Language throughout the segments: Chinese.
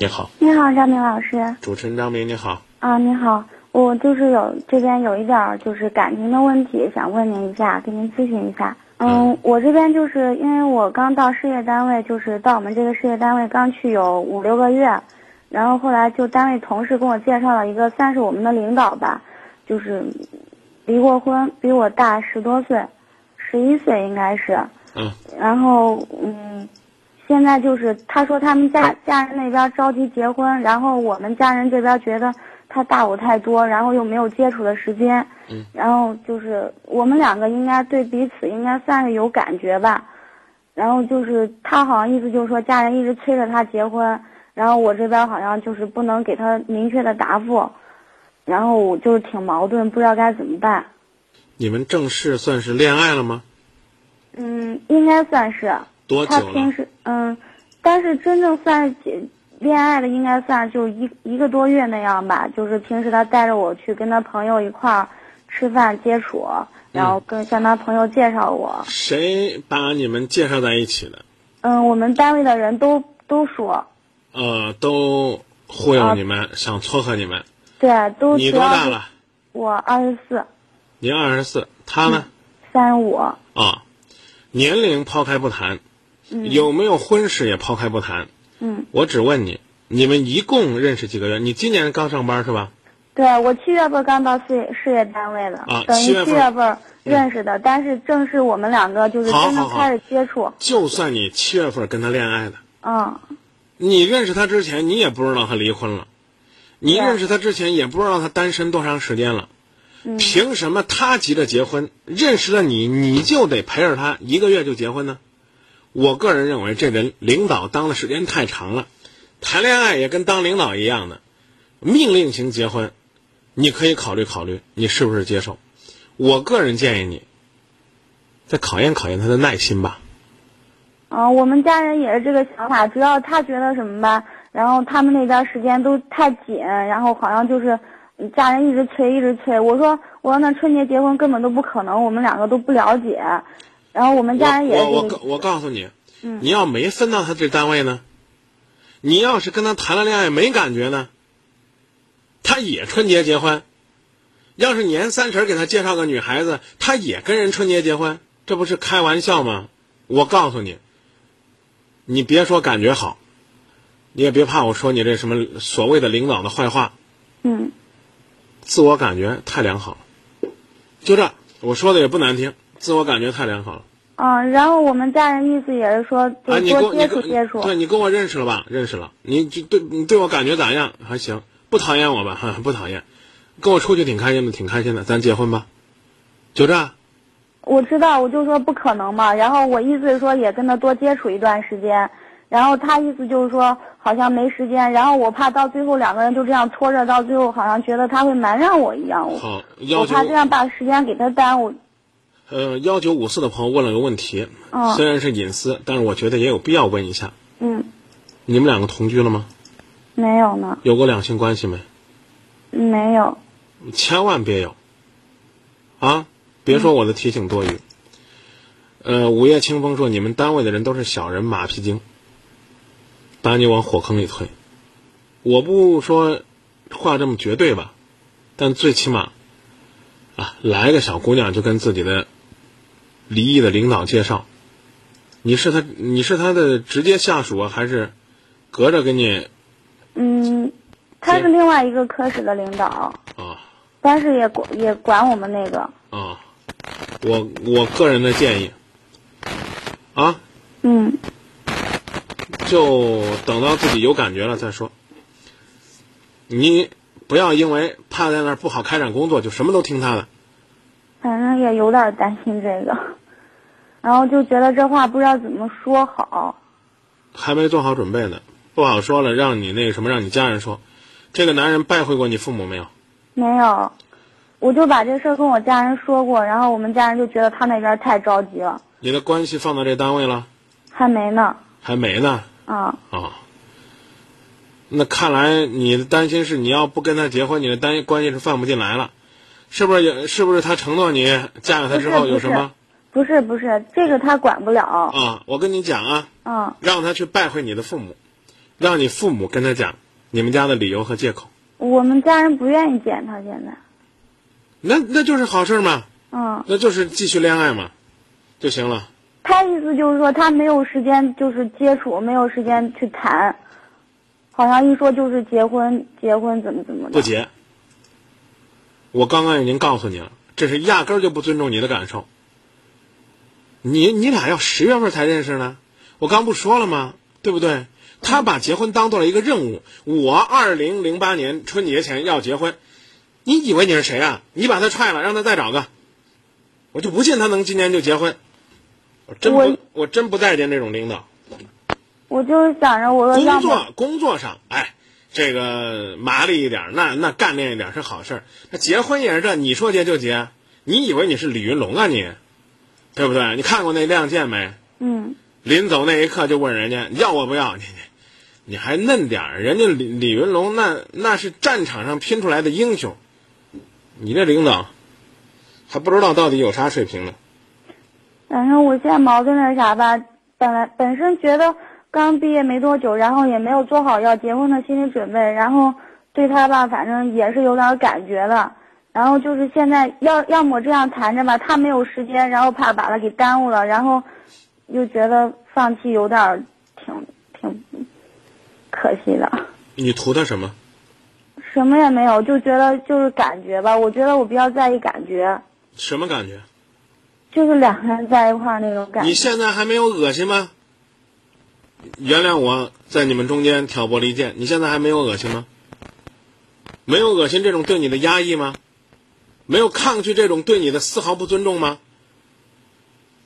你好，你好，张明老师。主持人张明，你好。啊，你好，我就是有这边有一点儿就是感情的问题，想问您一下，跟您咨询一下。嗯，我这边就是因为我刚到事业单位，就是到我们这个事业单位刚去有五六个月，然后后来就单位同事跟我介绍了一个算是我们的领导吧，就是离过婚，比我大十多岁，十一岁应该是。嗯。然后嗯。现在就是他说他们家家人那边着急结婚，然后我们家人这边觉得他大我太多，然后又没有接触的时间，嗯，然后就是我们两个应该对彼此应该算是有感觉吧，然后就是他好像意思就是说家人一直催着他结婚，然后我这边好像就是不能给他明确的答复，然后我就是挺矛盾，不知道该怎么办。你们正式算是恋爱了吗？嗯，应该算是。多久他平时嗯，但是真正算是恋爱的，应该算就一一个多月那样吧。就是平时他带着我去跟他朋友一块儿吃饭接触，然后跟向他朋友介绍我。谁把你们介绍在一起的？嗯，我们单位的人都都说。呃，都忽悠你们，想撮合你们。对，都。你多大了？我二十四。您二十四，他呢？三十五。啊，年龄抛开不谈。有没有婚史也抛开不谈，嗯，我只问你，你们一共认识几个月？你今年刚上班是吧？对，我七月份刚到事业事业单位的，啊，等于七月份认识的，但是正是我们两个就是真的开始接触。就算你七月份跟他恋爱的，嗯，你认识他之前，你也不知道他离婚了，你认识他之前也不知道他单身多长时间了，凭什么他急着结婚？认识了你，你就得陪着他一个月就结婚呢？我个人认为，这人领导当的时间太长了，谈恋爱也跟当领导一样的，命令型结婚，你可以考虑考虑，你是不是接受？我个人建议你，再考验考验他的耐心吧。啊，我们家人也是这个想法，主要他觉得什么吧，然后他们那边时间都太紧，然后好像就是家人一直催，一直催。我说，我说那春节结婚根本都不可能，我们两个都不了解。然后我们家人也我我我告诉你，你要没分到他这单位呢，你要是跟他谈了恋爱没感觉呢，他也春节结婚，要是年三十给他介绍个女孩子，他也跟人春节结婚，这不是开玩笑吗？我告诉你，你别说感觉好，你也别怕我说你这什么所谓的领导的坏话，嗯，自我感觉太良好了，就这，我说的也不难听。自我感觉太良好了。嗯，然后我们家人意思也是说，就多接触接触。对你跟我认识了吧？认识了。你就对你对我感觉咋样？还行，不讨厌我吧？哈，不讨厌。跟我出去挺开心的，挺开心的。咱结婚吧？就这。我知道，我就说不可能嘛。然后我意思是说，也跟他多接触一段时间。然后他意思就是说，好像没时间。然后我怕到最后两个人就这样拖着，到最后好像觉得他会瞒上我一样。好，我怕这样把时间给他耽误。呃，幺九五四的朋友问了个问题，虽然是隐私，但是我觉得也有必要问一下。嗯，你们两个同居了吗？没有呢。有过两性关系没？没有。千万别有。啊，别说我的提醒多余。呃，午夜清风说你们单位的人都是小人马屁精，把你往火坑里推。我不说话这么绝对吧，但最起码。啊，来个小姑娘就跟自己的离异的领导介绍，你是他，你是他的直接下属啊，还是隔着跟你？嗯，他是另外一个科室的领导啊，但是也管也管我们那个啊。我我个人的建议啊，嗯，就等到自己有感觉了再说。你。不要因为怕在那儿不好开展工作，就什么都听他的。反正也有点担心这个，然后就觉得这话不知道怎么说好。还没做好准备呢，不好说了。让你那个什么，让你家人说，这个男人拜会过你父母没有？没有，我就把这事儿跟我家人说过，然后我们家人就觉得他那边太着急了。你的关系放到这单位了？还没呢。还没呢。啊。啊。那看来你的担心是你要不跟他结婚，你的担关系是放不进来了，是不是？有是不是他承诺你嫁给他之后有什么？不是不是，这个他管不了。啊，我跟你讲啊，嗯，让他去拜会你的父母，让你父母跟他讲你们家的理由和借口。我们家人不愿意见他，现在。那那就是好事嘛，嗯，那就是继续恋爱嘛，就行了。他意思就是说他没有时间，就是接触，没有时间去谈，好像一说就是结婚，结婚怎么怎么的。不结。我刚刚已经告诉你了，这是压根儿就不尊重你的感受。你你俩要十月份才认识呢，我刚不说了吗？对不对？他把结婚当做了一个任务。我二零零八年春节前要结婚，你以为你是谁啊？你把他踹了，让他再找个，我就不信他能今年就结婚。我真不，我我真不待见这种领导。我就是想着我工作工作上，哎，这个麻利一点，那那干练一点是好事儿。那结婚也是这，你说结就结，你以为你是李云龙啊你，对不对？你看过那《亮剑》没？嗯，临走那一刻就问人家要我不要你，你你还嫩点儿，人家李李云龙那那是战场上拼出来的英雄，你这领导还不知道到底有啥水平呢？反正我现在矛盾是啥吧？本来本身觉得刚毕业没多久，然后也没有做好要结婚的心理准备，然后对他吧，反正也是有点感觉了。然后就是现在要要么这样谈着吧，他没有时间，然后怕把他给耽误了，然后又觉得放弃有点儿挺挺可惜的。你图他什么？什么也没有，就觉得就是感觉吧。我觉得我比较在意感觉，什么感觉？就是两个人在一块儿那种感觉你。现在还没有恶心吗？原谅我在你们中间挑拨离间，你现在还没有恶心吗？没有恶心这种对你的压抑吗？没有抗拒这种对你的丝毫不尊重吗？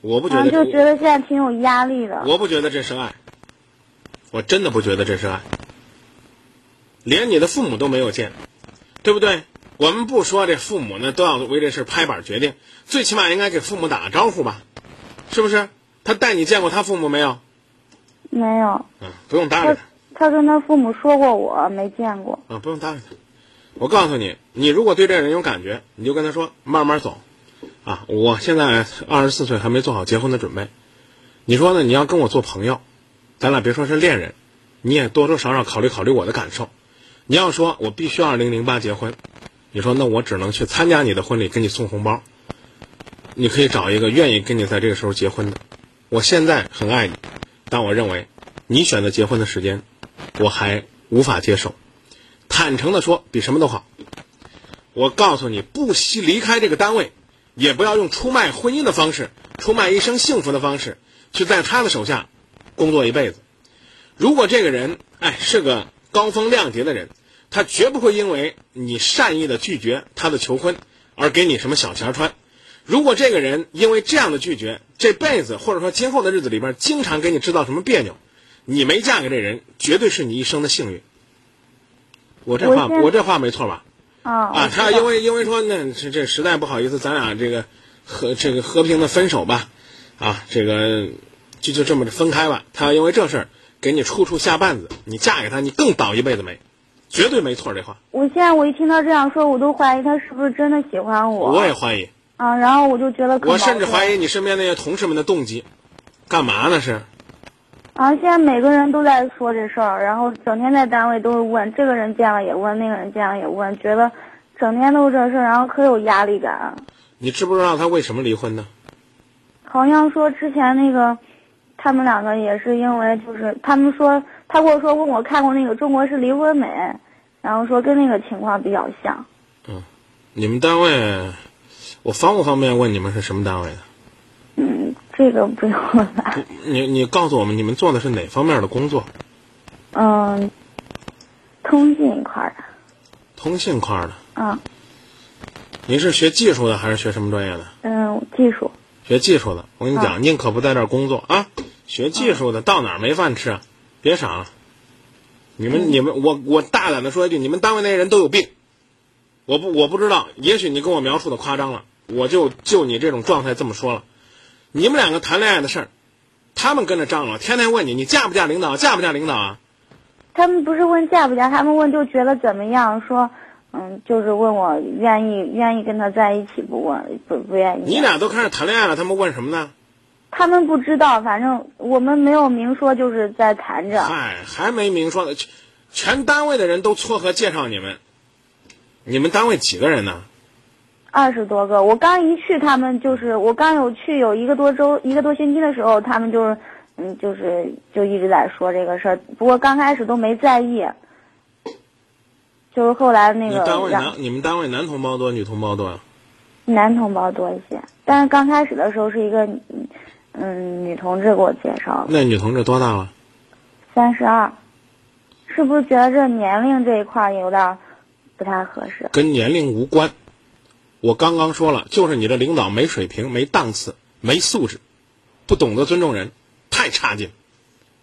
我不觉得这，正就觉得现在挺有压力的。我不觉得这是爱，我真的不觉得这是爱。连你的父母都没有见，对不对？我们不说这父母呢都要为这事拍板决定，最起码应该给父母打个招呼吧，是不是？他带你见过他父母没有？没有，嗯，不用搭理他。他跟他父母说过我没见过。嗯，不用搭理他。我告诉你，你如果对这人有感觉，你就跟他说慢慢走。啊，我现在二十四岁，还没做好结婚的准备。你说呢？你要跟我做朋友，咱俩别说是恋人，你也多多少少考虑考虑我的感受。你要说我必须二零零八结婚，你说那我只能去参加你的婚礼，给你送红包。你可以找一个愿意跟你在这个时候结婚的。我现在很爱你，但我认为你选择结婚的时间，我还无法接受。坦诚的说，比什么都好。我告诉你，不惜离开这个单位，也不要用出卖婚姻的方式、出卖一生幸福的方式，去在他的手下工作一辈子。如果这个人，哎，是个高风亮节的人，他绝不会因为你善意的拒绝他的求婚而给你什么小钱穿。如果这个人因为这样的拒绝，这辈子或者说今后的日子里边经常给你制造什么别扭，你没嫁给这人，绝对是你一生的幸运。我这话我我这话没错吧？啊啊，他因为因为说那这这实在不好意思，咱俩这个和这个和平的分手吧，啊，这个就就这么分开吧。他要因为这事儿给你处处下绊子，你嫁给他，你更倒一辈子霉，绝对没错这话，我现在我一听他这样说，我都怀疑他是不是真的喜欢我。我也怀疑，啊，然后我就觉得我甚至怀疑你身边那些同事们的动机，干嘛呢是？啊，现在每个人都在说这事儿，然后整天在单位都是问这个人见了也问，那个人见了也问，觉得整天都是这事儿，然后可有压力感。你知不知道他为什么离婚呢？好像说之前那个，他们两个也是因为就是他们说他跟我说问我看过那个《中国式离婚美》，然后说跟那个情况比较像。嗯你们单位，我方不方便问你们是什么单位的？嗯，这个不用了吧？你你告诉我们，你们做的是哪方面的工作？嗯，通信一块儿的。通信块儿的。啊，你是学技术的还是学什么专业的？嗯，技术。学技术的，我跟你讲，宁可不在这儿工作啊！学技术的到哪儿没饭吃啊？别傻了！你们、你们，我我大胆的说一句，你们单位那些人都有病。我不我不知道，也许你跟我描述的夸张了，我就就你这种状态这么说了。你们两个谈恋爱的事儿，他们跟着张罗，天天问你，你嫁不嫁领导？嫁不嫁领导啊？他们不是问嫁不嫁，他们问就觉得怎么样，说，嗯，就是问我愿意愿意跟他在一起，不问不不愿意。你俩都开始谈恋爱了，他们问什么呢？他们不知道，反正我们没有明说，就是在谈着。哎，还没明说呢，全全单位的人都撮合介绍你们。你们单位几个人呢？二十多个。我刚一去，他们就是我刚有去有一个多周、一个多星期的时候，他们就是嗯，就是就一直在说这个事儿。不过刚开始都没在意，就是后来那个你单位男你们单位男同胞多，女同胞多呀？男同胞多一些，但是刚开始的时候是一个嗯嗯女同志给我介绍的，那女同志多大了？三十二，是不是觉得这年龄这一块儿有点儿不太合适？跟年龄无关。我刚刚说了，就是你的领导没水平、没档次、没素质，不懂得尊重人，太差劲。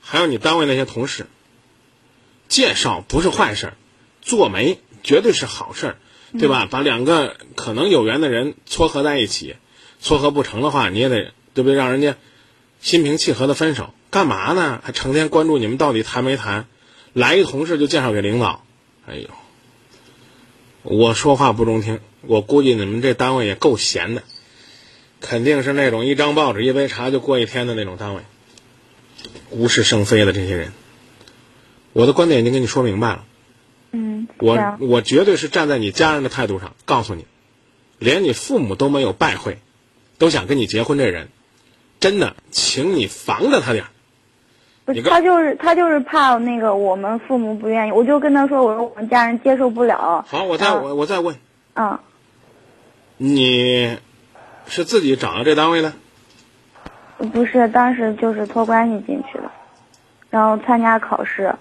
还有你单位那些同事，介绍不是坏事儿，做媒绝对是好事儿，对吧？把两个可能有缘的人撮合在一起，撮合不成的话，你也得对不对？让人家心平气和的分手，干嘛呢？还成天关注你们到底谈没谈？来一同事就介绍给领导，哎呦！我说话不中听，我估计你们这单位也够闲的，肯定是那种一张报纸一杯茶就过一天的那种单位，无事生非的这些人。我的观点已经跟你说明白了，嗯，我我绝对是站在你家人的态度上告诉你，连你父母都没有拜会，都想跟你结婚这人，真的，请你防着他点儿。不是他就是他就是怕那个我们父母不愿意，我就跟他说，我说我们家人接受不了。好，我再嗯。我我再问，嗯，你是自己找的这单位的？不是，当时就是托关系进去的，然后参加考试。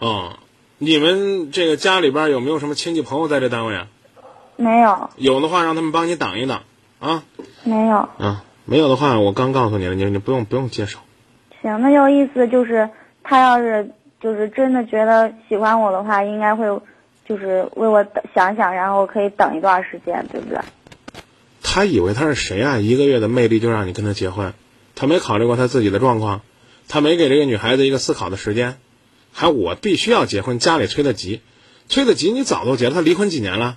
哦，你们这个家里边有没有什么亲戚朋友在这单位啊？没有，有的话，让他们帮你挡一挡啊没有。啊！没有的话，我刚告诉你了，你你不用不用接手。行，那就意思就是，他要是就是真的觉得喜欢我的话，应该会就是为我想想，然后可以等一段时间，对不对？他以为他是谁啊？一个月的魅力就让你跟他结婚？他没考虑过他自己的状况，他没给这个女孩子一个思考的时间，还我必须要结婚，家里催得急，催得急，你早都结了。他离婚几年了？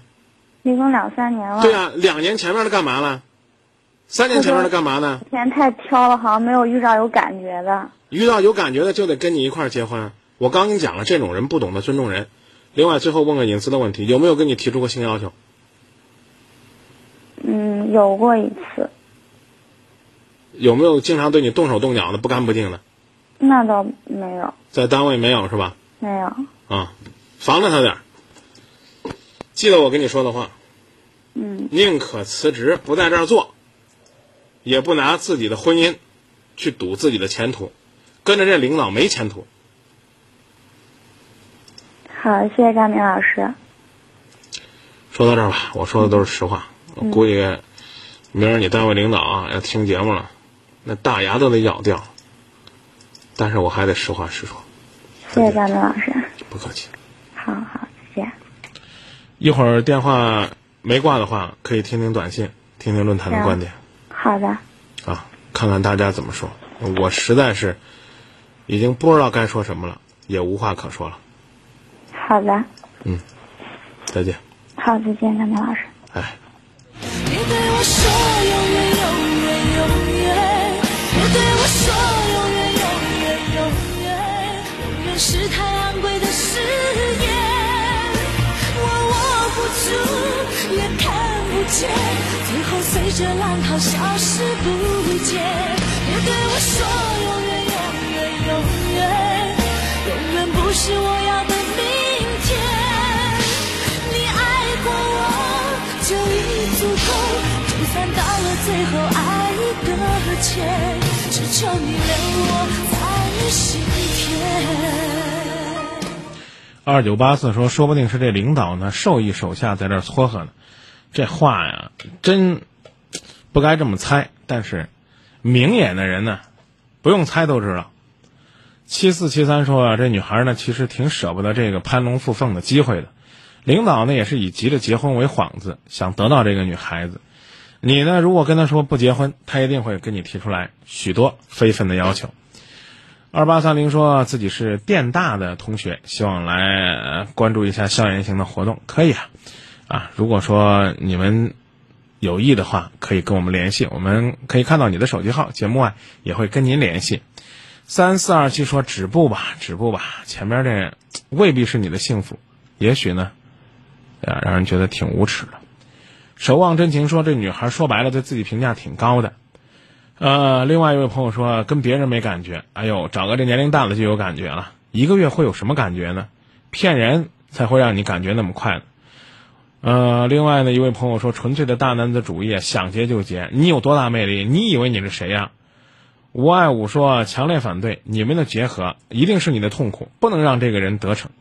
离婚两三年了。对啊、两年前面的干嘛了？三年前面的干嘛呢？以前太挑了，好像没有遇到有感觉的。遇到有感觉的就得跟你一块儿结婚。我刚跟你讲了，这种人不懂得尊重人。另外，最后问个隐私的问题，有没有跟你提出过性要求？嗯，有过一次，有没有经常对你动手动脚的、不干不净的？那倒没有，在单位没有是吧？没有。啊，防着他点儿。记得我跟你说的话，嗯，宁可辞职不在这儿做，也不拿自己的婚姻去赌自己的前途，跟着这领导没前途。好，谢谢张明老师。说到这儿吧，我说的都是实话。我估计明儿你单位领导啊要听节目了，那大牙都得咬掉。但是我还得实话实说，谢谢张明老师。不客气。好好，再见。一会儿电话没挂的话，可以听听短信，听听论坛的观点好的，啊，看看大家怎么说。我实在是已经不知道该说什么了，也无话可说了。好的，嗯再见。好，再见，张明老师。哎。看不见，最后随着浪涛消失不见。别对我说永远永远永远，永远不是我要的明天。你爱过我就已足够，就算到了最后爱搁浅，只求你留我在你心田。二九八四说，说不定是这领导呢授意手下在这撮合呢。这话呀，真不该这么猜。但是明眼的人呢，不用猜都知道。七四七三说啊，这女孩呢其实挺舍不得这个攀龙附凤的机会的。领导呢也是以急着结婚为幌子，想得到这个女孩子。你呢，如果跟他说不结婚，他一定会跟你提出来许多非分的要求。二八三零说自己是电大的同学，希望来关注一下校园型的活动，可以啊，啊，如果说你们有意的话，可以跟我们联系，我们可以看到你的手机号，节目外也会跟您联系。三四二七说止步吧，止步吧，前面这未必是你的幸福，也许呢，啊，让人觉得挺无耻的。守望真情说这女孩说白了对自己评价挺高的。呃，另外一位朋友说跟别人没感觉，哎呦，找个这年龄大的就有感觉了，一个月会有什么感觉呢？骗人才会让你感觉那么快呢。呃，另外呢，一位朋友说纯粹的大男子主义，想结就结，你有多大魅力？你以为你是谁呀？吴爱武说强烈反对你们的结合，一定是你的痛苦，不能让这个人得逞。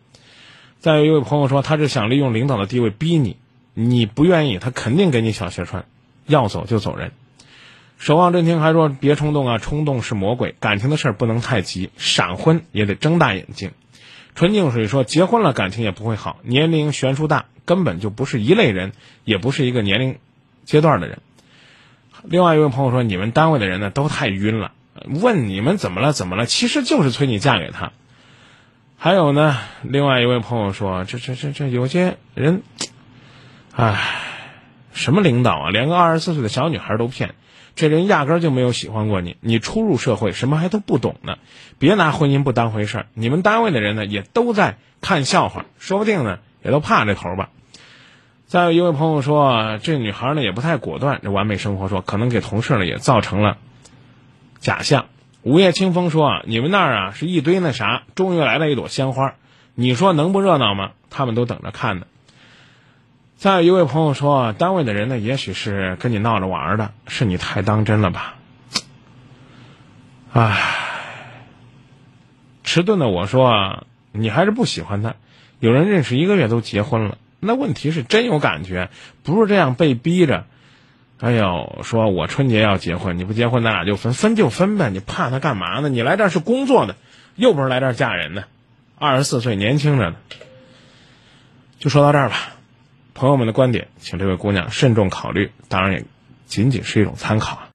再有一位朋友说他是想利用领导的地位逼你，你不愿意，他肯定给你小鞋穿，要走就走人。守望真情还说别冲动啊，冲动是魔鬼，感情的事儿不能太急，闪婚也得睁大眼睛。纯净水说结婚了感情也不会好，年龄悬殊大。根本就不是一类人，也不是一个年龄阶段的人。另外一位朋友说：“你们单位的人呢都太晕了，问你们怎么了怎么了，其实就是催你嫁给他。”还有呢，另外一位朋友说：“这这这这有些人，唉，什么领导啊，连个二十四岁的小女孩都骗，这人压根儿就没有喜欢过你，你初入社会，什么还都不懂呢，别拿婚姻不当回事儿。你们单位的人呢也都在看笑话，说不定呢也都怕这头吧。”再有一位朋友说，这女孩呢也不太果断。这完美生活说，可能给同事呢也造成了假象。午夜清风说，你们那儿啊是一堆那啥，终于来了一朵鲜花，你说能不热闹吗？他们都等着看呢。再有一位朋友说，单位的人呢，也许是跟你闹着玩的，是你太当真了吧？唉，迟钝的我说，你还是不喜欢他。有人认识一个月都结婚了。那问题是真有感觉，不是这样被逼着。哎呦，说我春节要结婚，你不结婚咱俩就分，分就分呗，你怕他干嘛呢？你来这是工作的，又不是来这儿嫁人的。二十四岁，年轻着呢。就说到这儿吧，朋友们的观点，请这位姑娘慎重考虑，当然也仅仅是一种参考。